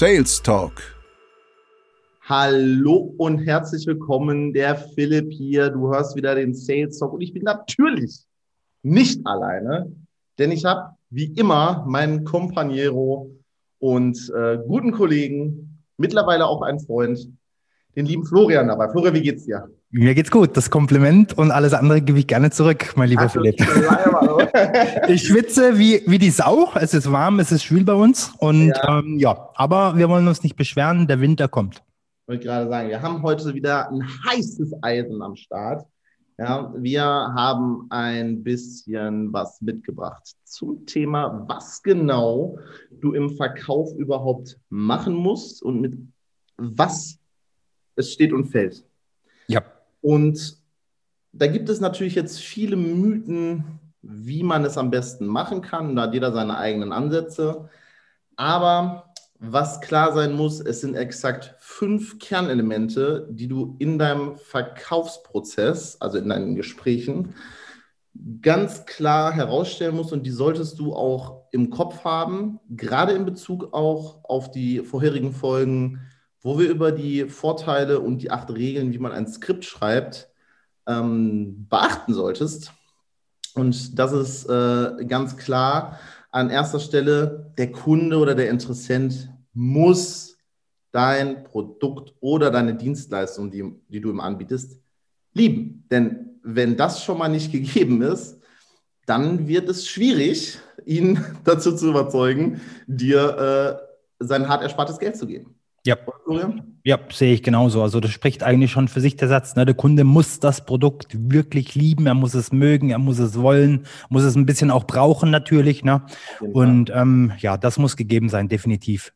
Sales Talk. Hallo und herzlich willkommen, der Philipp hier. Du hörst wieder den Sales Talk und ich bin natürlich nicht alleine, denn ich habe wie immer meinen Companiero und äh, guten Kollegen, mittlerweile auch einen Freund, den lieben Florian dabei. Florian, wie geht's dir? Mir geht's gut. Das Kompliment und alles andere gebe ich gerne zurück, mein lieber Ach, Philipp. ich schwitze wie, wie die Sau. Es ist warm, es ist schwül bei uns. Und ja. Ähm, ja, aber wir wollen uns nicht beschweren. Der Winter kommt. Ich wollte gerade sagen, wir haben heute wieder ein heißes Eisen am Start. Ja, wir haben ein bisschen was mitgebracht zum Thema, was genau du im Verkauf überhaupt machen musst und mit was es steht und fällt. Ja. Und da gibt es natürlich jetzt viele Mythen, wie man es am besten machen kann. Da hat jeder seine eigenen Ansätze. Aber was klar sein muss, es sind exakt fünf Kernelemente, die du in deinem Verkaufsprozess, also in deinen Gesprächen, ganz klar herausstellen musst und die solltest du auch im Kopf haben, gerade in Bezug auch auf die vorherigen Folgen wo wir über die Vorteile und die acht Regeln, wie man ein Skript schreibt, ähm, beachten solltest. Und das ist äh, ganz klar an erster Stelle, der Kunde oder der Interessent muss dein Produkt oder deine Dienstleistung, die, die du ihm anbietest, lieben. Denn wenn das schon mal nicht gegeben ist, dann wird es schwierig, ihn dazu zu überzeugen, dir äh, sein hart erspartes Geld zu geben. Ja. Ja, sehe ich genauso. Also das spricht eigentlich schon für sich der Satz. Ne? Der Kunde muss das Produkt wirklich lieben, er muss es mögen, er muss es wollen, muss es ein bisschen auch brauchen natürlich. Ne? Und ähm, ja, das muss gegeben sein, definitiv.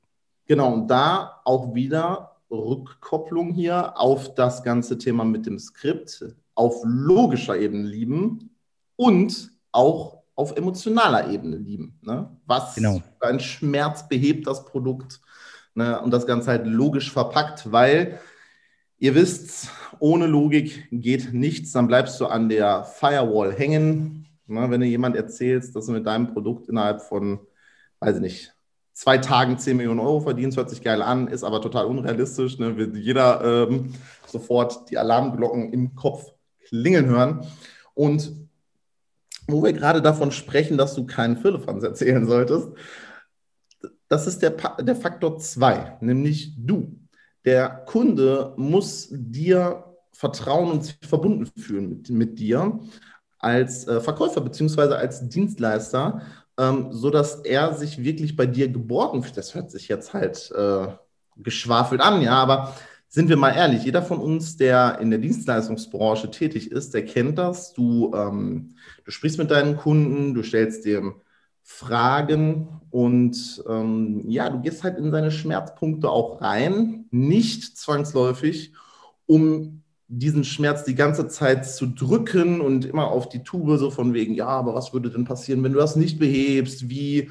Genau, und da auch wieder Rückkopplung hier auf das ganze Thema mit dem Skript, auf logischer Ebene lieben und auch auf emotionaler Ebene lieben. Ne? Was genau. für einen Schmerz behebt das Produkt? Ne, und das Ganze halt logisch verpackt, weil ihr wisst, ohne Logik geht nichts, dann bleibst du an der Firewall hängen. Ne, wenn du jemand erzählst, dass du mit deinem Produkt innerhalb von, weiß ich nicht, zwei Tagen 10 Millionen Euro verdienst, hört sich geil an, ist aber total unrealistisch. Ne? Will jeder ähm, sofort die Alarmglocken im Kopf klingeln hören. Und wo wir gerade davon sprechen, dass du keinen Firlefanz erzählen solltest, das ist der, der Faktor 2, nämlich du. Der Kunde muss dir vertrauen und sich verbunden fühlen mit, mit dir als äh, Verkäufer bzw. als Dienstleister, ähm, sodass er sich wirklich bei dir geborgen fühlt. Das hört sich jetzt halt äh, geschwafelt an, ja, aber sind wir mal ehrlich, jeder von uns, der in der Dienstleistungsbranche tätig ist, der kennt das. Du, ähm, du sprichst mit deinen Kunden, du stellst dem Fragen und ähm, ja, du gehst halt in seine Schmerzpunkte auch rein, nicht zwangsläufig, um diesen Schmerz die ganze Zeit zu drücken und immer auf die Tube so von wegen, ja, aber was würde denn passieren, wenn du das nicht behebst? Wie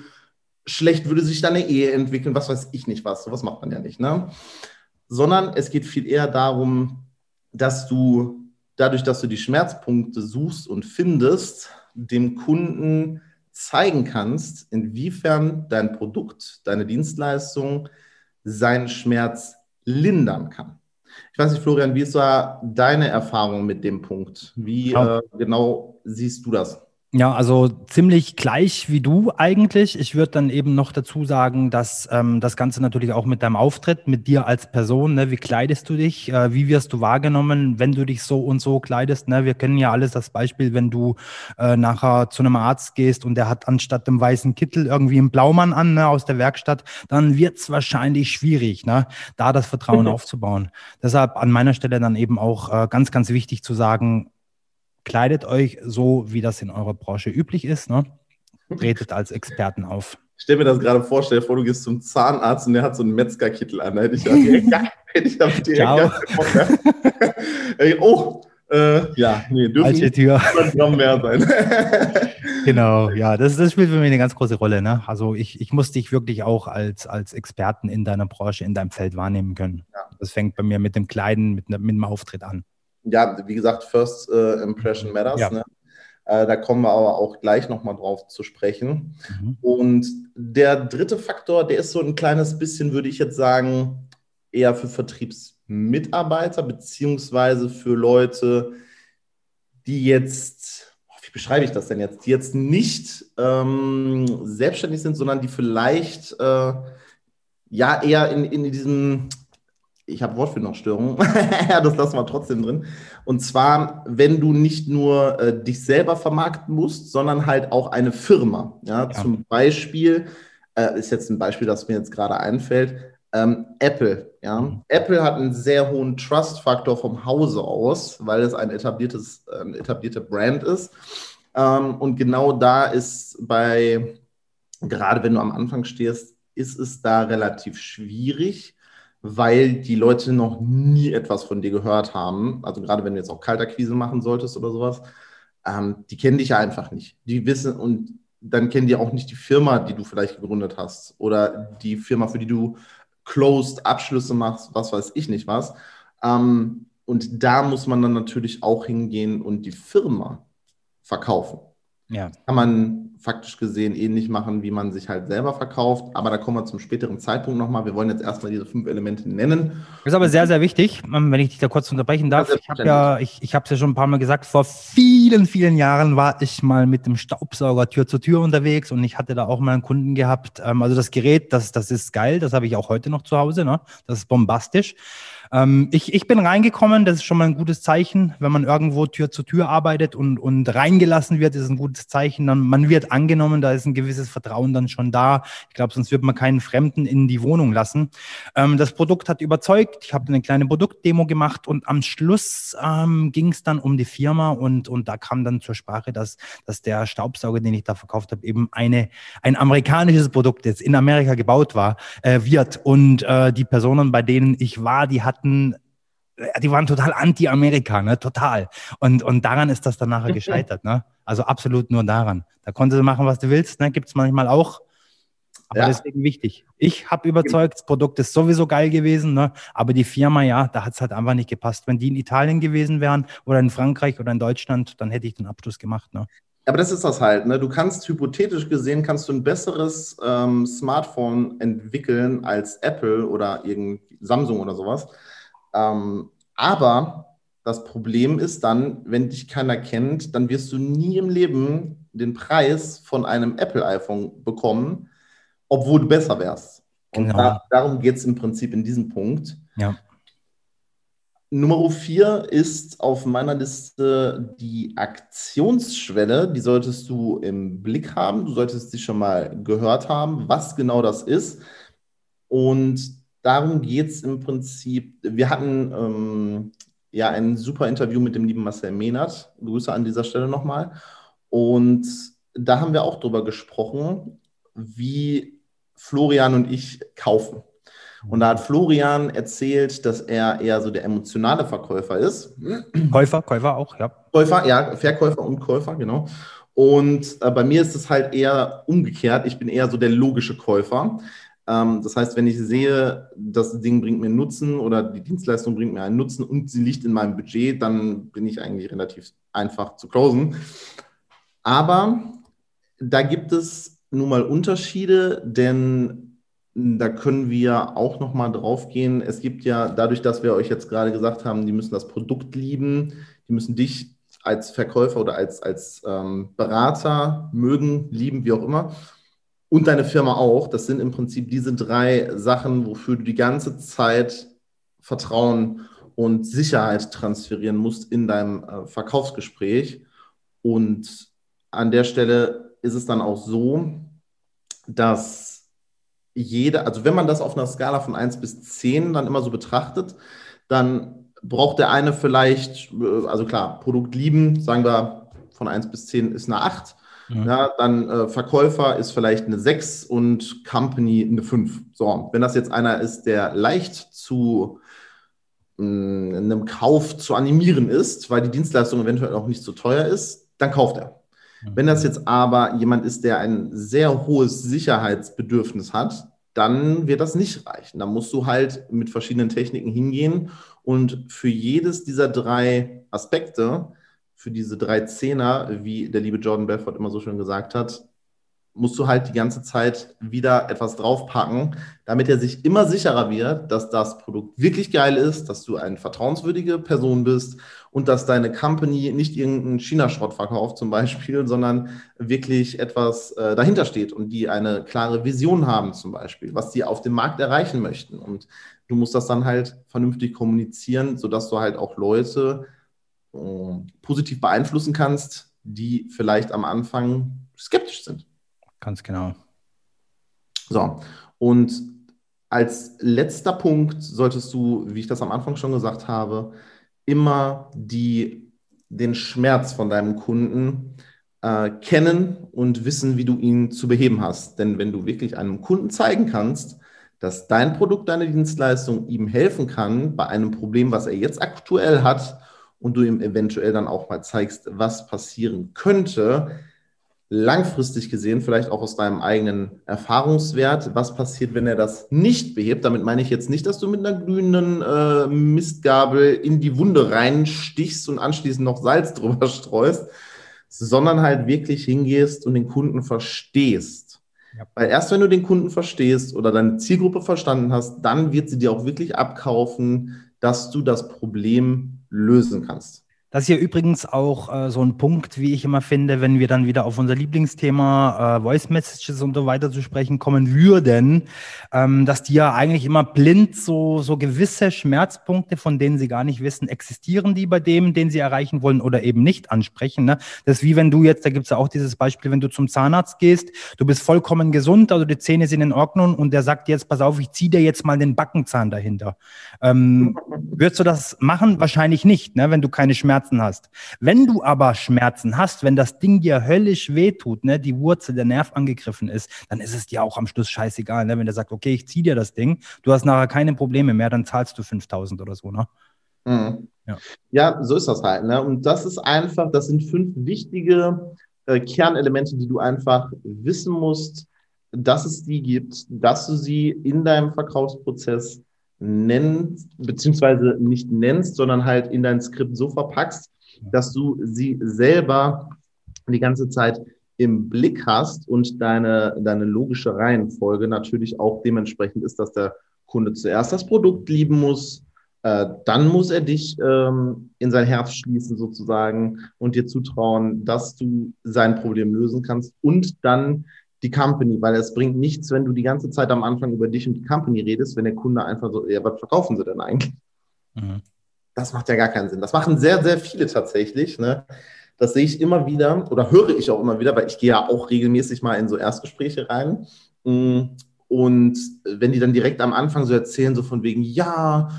schlecht würde sich deine Ehe entwickeln? Was weiß ich nicht was, sowas macht man ja nicht, ne? Sondern es geht viel eher darum, dass du dadurch, dass du die Schmerzpunkte suchst und findest, dem Kunden zeigen kannst, inwiefern dein Produkt, deine Dienstleistung seinen Schmerz lindern kann. Ich weiß nicht, Florian, wie ist da deine Erfahrung mit dem Punkt? Wie äh, genau siehst du das? Ja, also ziemlich gleich wie du eigentlich. Ich würde dann eben noch dazu sagen, dass ähm, das Ganze natürlich auch mit deinem Auftritt, mit dir als Person, ne, wie kleidest du dich, äh, wie wirst du wahrgenommen, wenn du dich so und so kleidest. Ne? Wir kennen ja alles das Beispiel, wenn du äh, nachher zu einem Arzt gehst und der hat anstatt dem weißen Kittel irgendwie einen Blaumann an ne, aus der Werkstatt, dann wird's wahrscheinlich schwierig, ne, da das Vertrauen mhm. aufzubauen. Deshalb an meiner Stelle dann eben auch äh, ganz, ganz wichtig zu sagen, kleidet euch so, wie das in eurer Branche üblich ist. Ne? Tretet als Experten auf. Ich stell mir das gerade vor, stell dir vor, du gehst zum Zahnarzt und der hat so einen Metzgerkittel an. Da hätte ich direkt, hätte ich damit direkt ja. Oh, äh, ja, nee, dürfen nicht Tür. Gramm mehr sein. genau, ja, das, das spielt für mich eine ganz große Rolle. Ne? Also ich, ich muss dich wirklich auch als, als Experten in deiner Branche, in deinem Feld wahrnehmen können. Ja. Das fängt bei mir mit dem Kleiden, mit, mit dem Auftritt an ja, wie gesagt, First uh, Impression Matters. Ja. Ne? Äh, da kommen wir aber auch gleich nochmal drauf zu sprechen. Mhm. Und der dritte Faktor, der ist so ein kleines bisschen, würde ich jetzt sagen, eher für Vertriebsmitarbeiter, beziehungsweise für Leute, die jetzt, wie beschreibe ich das denn jetzt, die jetzt nicht ähm, selbstständig sind, sondern die vielleicht äh, ja eher in, in diesem ich habe Wortfindungsstörungen, das lassen wir trotzdem drin. Und zwar, wenn du nicht nur äh, dich selber vermarkten musst, sondern halt auch eine Firma. Ja, ja. zum Beispiel, äh, ist jetzt ein Beispiel, das mir jetzt gerade einfällt, ähm, Apple. Ja, mhm. Apple hat einen sehr hohen Trust-Faktor vom Hause aus, weil es ein etabliertes, äh, etablierte Brand ist. Ähm, und genau da ist bei, gerade wenn du am Anfang stehst, ist es da relativ schwierig weil die Leute noch nie etwas von dir gehört haben. Also gerade wenn du jetzt auch Kaltakquise machen solltest oder sowas, ähm, die kennen dich ja einfach nicht. Die wissen und dann kennen die auch nicht die Firma, die du vielleicht gegründet hast oder die Firma, für die du Closed Abschlüsse machst, was weiß ich nicht was. Ähm, und da muss man dann natürlich auch hingehen und die Firma verkaufen. Ja. Kann man faktisch gesehen ähnlich machen, wie man sich halt selber verkauft. Aber da kommen wir zum späteren Zeitpunkt nochmal. Wir wollen jetzt erstmal diese fünf Elemente nennen. Das ist aber sehr, sehr wichtig, ähm, wenn ich dich da kurz unterbrechen darf. Ja, ich habe ja, ich, ich habe es ja schon ein paar Mal gesagt, vor vielen, vielen Jahren war ich mal mit dem Staubsauger Tür zu Tür unterwegs und ich hatte da auch mal einen Kunden gehabt. Ähm, also das Gerät, das, das ist geil, das habe ich auch heute noch zu Hause. Ne? Das ist bombastisch. Ähm, ich, ich bin reingekommen, das ist schon mal ein gutes Zeichen. Wenn man irgendwo Tür zu Tür arbeitet und, und reingelassen wird, ist ein gutes Zeichen. Dann, man wird angenommen, da ist ein gewisses Vertrauen dann schon da. Ich glaube, sonst wird man keinen Fremden in die Wohnung lassen. Ähm, das Produkt hat überzeugt. Ich habe eine kleine Produktdemo gemacht und am Schluss ähm, ging es dann um die Firma und, und da kam dann zur Sprache, dass, dass der Staubsauger, den ich da verkauft habe, eben eine, ein amerikanisches Produkt jetzt in Amerika gebaut war, äh, wird. Und äh, die Personen, bei denen ich war, die hatten hatten, äh, die waren total anti-Amerika, ne? total. Und, und daran ist das dann nachher gescheitert. Ne? Also absolut nur daran. Da konntest du machen, was du willst, ne? gibt es manchmal auch. Aber ja. deswegen wichtig. Ich habe überzeugt, das Produkt ist sowieso geil gewesen, ne? aber die Firma, ja, da hat es halt einfach nicht gepasst. Wenn die in Italien gewesen wären oder in Frankreich oder in Deutschland, dann hätte ich den Abschluss gemacht. Ne? Aber das ist das halt. Ne? Du kannst hypothetisch gesehen, kannst du ein besseres ähm, Smartphone entwickeln als Apple oder irgend Samsung oder sowas. Ähm, aber das Problem ist dann, wenn dich keiner kennt, dann wirst du nie im Leben den Preis von einem Apple-iPhone bekommen, obwohl du besser wärst. Und genau. da, darum geht es im Prinzip in diesem Punkt. Ja. Nummer vier ist auf meiner Liste die Aktionsschwelle. Die solltest du im Blick haben. Du solltest sie schon mal gehört haben, was genau das ist. Und darum geht es im Prinzip. Wir hatten ähm, ja ein super Interview mit dem lieben Marcel Mehnert. Grüße an dieser Stelle nochmal. Und da haben wir auch darüber gesprochen, wie Florian und ich kaufen. Und da hat Florian erzählt, dass er eher so der emotionale Verkäufer ist. Käufer, Käufer auch, ja. Käufer, ja, Verkäufer und Käufer, genau. Und äh, bei mir ist es halt eher umgekehrt. Ich bin eher so der logische Käufer. Ähm, das heißt, wenn ich sehe, das Ding bringt mir Nutzen oder die Dienstleistung bringt mir einen Nutzen und sie liegt in meinem Budget, dann bin ich eigentlich relativ einfach zu closen. Aber da gibt es nun mal Unterschiede, denn da können wir auch noch mal drauf gehen. Es gibt ja dadurch, dass wir euch jetzt gerade gesagt haben, die müssen das Produkt lieben, die müssen dich als Verkäufer oder als, als ähm, Berater mögen, lieben, wie auch immer und deine Firma auch. Das sind im Prinzip diese drei Sachen, wofür du die ganze Zeit Vertrauen und Sicherheit transferieren musst in deinem äh, Verkaufsgespräch. Und an der Stelle ist es dann auch so, dass jeder, also wenn man das auf einer Skala von 1 bis 10 dann immer so betrachtet, dann braucht der eine vielleicht, äh, also klar, Produkt lieben, sagen wir von 1 bis 10 ist eine 8 Mhm. Ja, dann äh, Verkäufer ist vielleicht eine 6 und Company eine 5. So, wenn das jetzt einer ist, der leicht zu mh, mm, einem Kauf zu animieren ist, weil die Dienstleistung eventuell auch nicht so teuer ist, dann kauft er. Mhm. Wenn das jetzt aber jemand ist, der ein sehr hohes Sicherheitsbedürfnis hat, dann wird das nicht reichen. Da musst du halt mit verschiedenen Techniken hingehen und für jedes dieser drei Aspekte für diese drei Zehner, wie der liebe Jordan Belfort immer so schön gesagt hat, musst du halt die ganze Zeit wieder etwas draufpacken, damit er sich immer sicherer wird, dass das Produkt wirklich geil ist, dass du eine vertrauenswürdige Person bist und dass deine Company nicht irgendeinen China-Schrott verkauft zum Beispiel, sondern wirklich etwas äh, dahinter steht und die eine klare Vision haben zum Beispiel, was die auf dem Markt erreichen möchten. Und du musst das dann halt vernünftig kommunizieren, sodass du halt auch Leute positiv beeinflussen kannst, die vielleicht am Anfang skeptisch sind. Ganz genau. So, und als letzter Punkt solltest du, wie ich das am Anfang schon gesagt habe, immer die, den Schmerz von deinem Kunden äh, kennen und wissen, wie du ihn zu beheben hast. Denn wenn du wirklich einem Kunden zeigen kannst, dass dein Produkt, deine Dienstleistung ihm helfen kann bei einem Problem, was er jetzt aktuell hat, und du ihm eventuell dann auch mal zeigst, was passieren könnte, langfristig gesehen, vielleicht auch aus deinem eigenen Erfahrungswert, was passiert, wenn er das nicht behebt. Damit meine ich jetzt nicht, dass du mit einer glühenden äh, Mistgabel in die Wunde reinstichst und anschließend noch Salz drüber streust, sondern halt wirklich hingehst und den Kunden verstehst. Ja. Weil erst wenn du den Kunden verstehst oder deine Zielgruppe verstanden hast, dann wird sie dir auch wirklich abkaufen, dass du das Problem lösen kannst. Das ist ja übrigens auch äh, so ein Punkt, wie ich immer finde, wenn wir dann wieder auf unser Lieblingsthema äh, Voice Messages und so weiter zu sprechen kommen würden, ähm, dass die ja eigentlich immer blind so, so gewisse Schmerzpunkte, von denen sie gar nicht wissen, existieren die bei dem, den sie erreichen wollen oder eben nicht ansprechen. Ne? Das ist wie wenn du jetzt, da gibt es ja auch dieses Beispiel, wenn du zum Zahnarzt gehst, du bist vollkommen gesund, also die Zähne sind in Ordnung und der sagt jetzt, pass auf, ich ziehe dir jetzt mal den Backenzahn dahinter. Ähm, würdest du das machen? Wahrscheinlich nicht, ne? wenn du keine Schmerzen Schmerzen hast. Wenn du aber Schmerzen hast, wenn das Ding dir höllisch wehtut, ne, die Wurzel, der Nerv angegriffen ist, dann ist es dir auch am Schluss scheißegal. Ne? Wenn der sagt, okay, ich zieh dir das Ding, du hast nachher keine Probleme mehr, dann zahlst du 5000 oder so. Ne? Mhm. Ja. ja, so ist das halt. Ne? Und das ist einfach, das sind fünf wichtige äh, Kernelemente, die du einfach wissen musst, dass es die gibt, dass du sie in deinem Verkaufsprozess nennst, beziehungsweise nicht nennst, sondern halt in dein Skript so verpackst, dass du sie selber die ganze Zeit im Blick hast und deine, deine logische Reihenfolge natürlich auch dementsprechend ist, dass der Kunde zuerst das Produkt lieben muss, äh, dann muss er dich ähm, in sein Herz schließen sozusagen und dir zutrauen, dass du sein Problem lösen kannst und dann die Company, weil es bringt nichts, wenn du die ganze Zeit am Anfang über dich und die Company redest, wenn der Kunde einfach so, ja, was verkaufen sie denn eigentlich? Mhm. Das macht ja gar keinen Sinn. Das machen sehr, sehr viele tatsächlich. Ne? Das sehe ich immer wieder oder höre ich auch immer wieder, weil ich gehe ja auch regelmäßig mal in so Erstgespräche rein. Mm, und wenn die dann direkt am Anfang so erzählen, so von wegen, ja,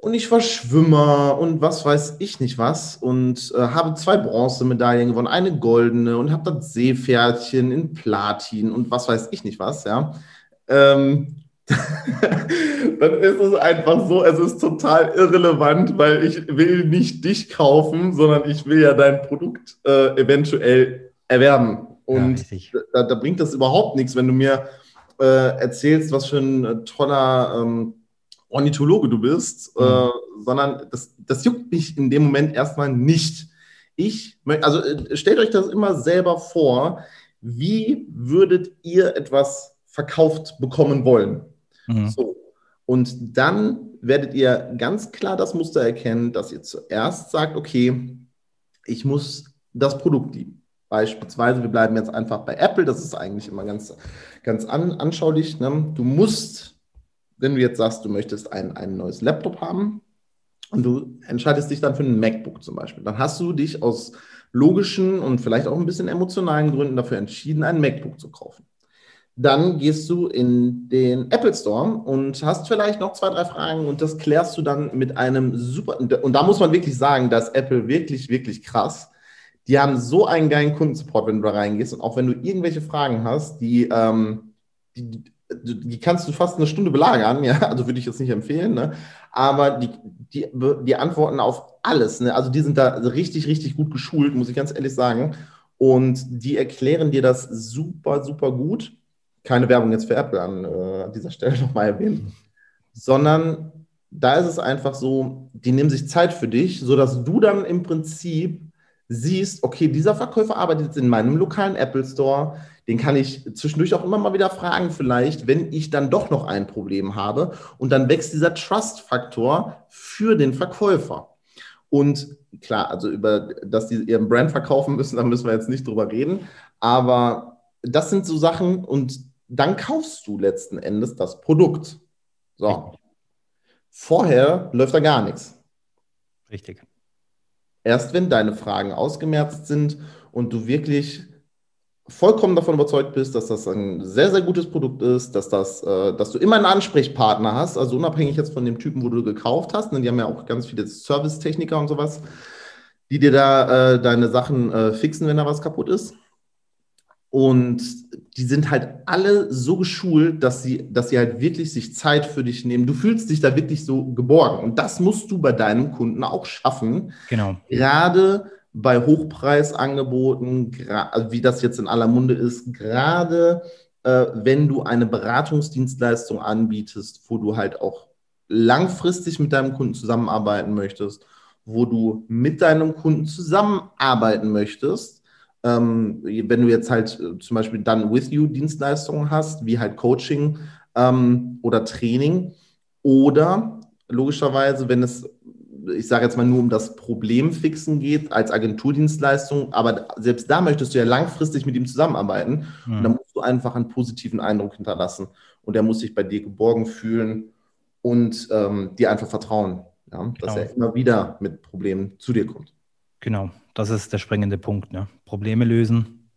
und ich war Schwimmer und was weiß ich nicht was und äh, habe zwei Bronzemedaillen gewonnen, eine goldene und habe das Seepferdchen in Platin und was weiß ich nicht was, ja. Ähm, dann ist es einfach so, es ist total irrelevant, weil ich will nicht dich kaufen, sondern ich will ja dein Produkt äh, eventuell erwerben. Und ja, da, da, bringt das überhaupt nichts, wenn du mir äh, erzählst, was für ein äh, toller ähm, Ornithologe du bist, mhm. äh, sondern das, das juckt mich in dem Moment erstmal nicht. Ich, also äh, stellt euch das immer selber vor, wie würdet ihr etwas verkauft bekommen wollen? Mhm. So. Und dann werdet ihr ganz klar das Muster erkennen, dass ihr zuerst sagt, okay, ich muss das Produkt lieben. Beispielsweise, wir bleiben jetzt einfach bei Apple, das ist eigentlich immer ganz, ganz an, anschaulich. Ne? Du musst wenn du jetzt sagst, du möchtest ein, ein neues Laptop haben und du entscheidest dich dann für ein MacBook zum Beispiel, dann hast du dich aus logischen und vielleicht auch ein bisschen emotionalen Gründen dafür entschieden, ein MacBook zu kaufen. Dann gehst du in den Apple Store und hast vielleicht noch zwei, drei Fragen und das klärst du dann mit einem super, und da muss man wirklich sagen, dass Apple wirklich, wirklich krass. Die haben so einen geilen Kundensupport, wenn du da reingehst und auch wenn du irgendwelche Fragen hast, die, ähm, die die kannst du fast eine Stunde belagern, ja, also würde ich jetzt nicht empfehlen, ne? aber die, die, die antworten auf alles, ne? also die sind da richtig, richtig gut geschult, muss ich ganz ehrlich sagen, und die erklären dir das super, super gut. Keine Werbung jetzt für Apple an, äh, an dieser Stelle nochmal erwähnt, sondern da ist es einfach so, die nehmen sich Zeit für dich, sodass du dann im Prinzip siehst, okay, dieser Verkäufer arbeitet jetzt in meinem lokalen Apple Store, den kann ich zwischendurch auch immer mal wieder fragen, vielleicht, wenn ich dann doch noch ein Problem habe. Und dann wächst dieser Trust-Faktor für den Verkäufer. Und klar, also über, dass die ihren Brand verkaufen müssen, da müssen wir jetzt nicht drüber reden. Aber das sind so Sachen und dann kaufst du letzten Endes das Produkt. So. Vorher läuft da gar nichts. Richtig. Erst wenn deine Fragen ausgemerzt sind und du wirklich vollkommen davon überzeugt bist, dass das ein sehr, sehr gutes Produkt ist, dass, das, äh, dass du immer einen Ansprechpartner hast, also unabhängig jetzt von dem Typen, wo du gekauft hast, denn die haben ja auch ganz viele Servicetechniker und sowas, die dir da äh, deine Sachen äh, fixen, wenn da was kaputt ist. Und die sind halt alle so geschult, dass sie, dass sie halt wirklich sich Zeit für dich nehmen. Du fühlst dich da wirklich so geborgen. Und das musst du bei deinem Kunden auch schaffen. Genau. Gerade bei Hochpreisangeboten, also wie das jetzt in aller Munde ist, gerade äh, wenn du eine Beratungsdienstleistung anbietest, wo du halt auch langfristig mit deinem Kunden zusammenarbeiten möchtest, wo du mit deinem Kunden zusammenarbeiten möchtest, ähm, wenn du jetzt halt äh, zum Beispiel dann with you Dienstleistungen hast, wie halt Coaching ähm, oder Training, oder logischerweise, wenn es ich sage jetzt mal nur um das Problemfixen geht als Agenturdienstleistung, aber selbst da möchtest du ja langfristig mit ihm zusammenarbeiten mhm. und da musst du einfach einen positiven Eindruck hinterlassen und er muss sich bei dir geborgen fühlen und ähm, dir einfach vertrauen, ja, genau. dass er immer wieder mit Problemen zu dir kommt. Genau, das ist der springende Punkt. Ne? Probleme lösen.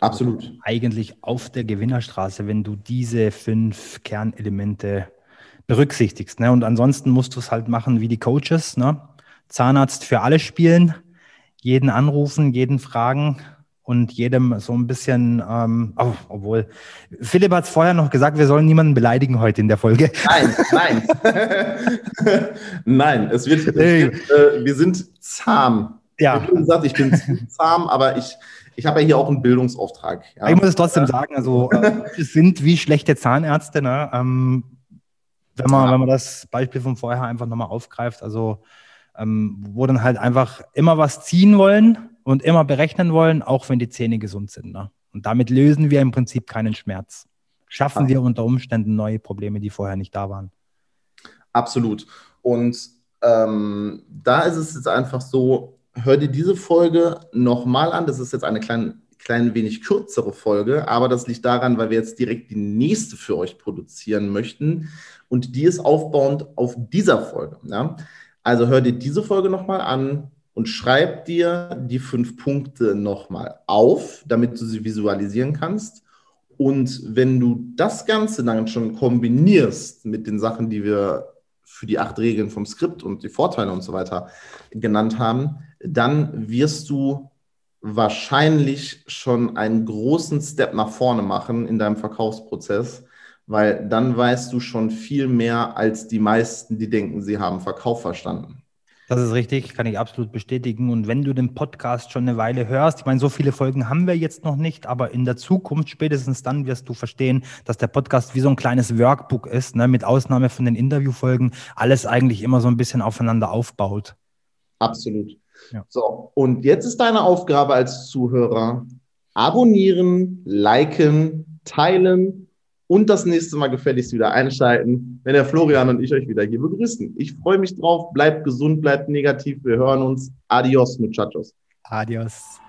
Absolut. Eigentlich auf der Gewinnerstraße, wenn du diese fünf Kernelemente berücksichtigst. Ne? Und ansonsten musst du es halt machen wie die Coaches. Ne? Zahnarzt für alle spielen, jeden anrufen, jeden fragen und jedem so ein bisschen, ähm, oh, obwohl, Philipp hat es vorher noch gesagt, wir sollen niemanden beleidigen heute in der Folge. Nein, nein. nein, es wird, es wird äh, wir sind zahm. Ja. Ich, gesagt, ich bin zahm, aber ich, ich habe ja hier auch einen Bildungsauftrag. Ja. Ich muss es trotzdem sagen, also äh, es sind wie schlechte Zahnärzte. Ne? Ähm, wenn man, ja. wenn man das Beispiel von vorher einfach nochmal aufgreift, also ähm, wo dann halt einfach immer was ziehen wollen und immer berechnen wollen, auch wenn die Zähne gesund sind. Ne? Und damit lösen wir im Prinzip keinen Schmerz. Schaffen ja. wir unter Umständen neue Probleme, die vorher nicht da waren. Absolut. Und ähm, da ist es jetzt einfach so, hör dir diese Folge nochmal an. Das ist jetzt eine kleine, klein wenig kürzere Folge, aber das liegt daran, weil wir jetzt direkt die nächste für euch produzieren möchten und die ist aufbauend auf dieser Folge. Ja? Also hör dir diese Folge nochmal an und schreib dir die fünf Punkte nochmal auf, damit du sie visualisieren kannst. Und wenn du das Ganze dann schon kombinierst mit den Sachen, die wir für die acht Regeln vom Skript und die Vorteile und so weiter genannt haben, dann wirst du wahrscheinlich schon einen großen Step nach vorne machen in deinem Verkaufsprozess, weil dann weißt du schon viel mehr als die meisten, die denken, sie haben Verkauf verstanden. Das ist richtig, kann ich absolut bestätigen. Und wenn du den Podcast schon eine Weile hörst, ich meine, so viele Folgen haben wir jetzt noch nicht, aber in der Zukunft, spätestens dann wirst du verstehen, dass der Podcast wie so ein kleines Workbook ist, ne, mit Ausnahme von den Interviewfolgen, alles eigentlich immer so ein bisschen aufeinander aufbaut. Absolut. Ja. So, und jetzt ist deine Aufgabe als Zuhörer, abonnieren, liken, teilen und das nächste Mal gefälligst wieder einschalten, wenn der Florian und ich euch wieder hier begrüßen. Ich freue mich drauf. Bleibt gesund, bleibt negativ. Wir hören uns. Adios, Muchachos. Adios.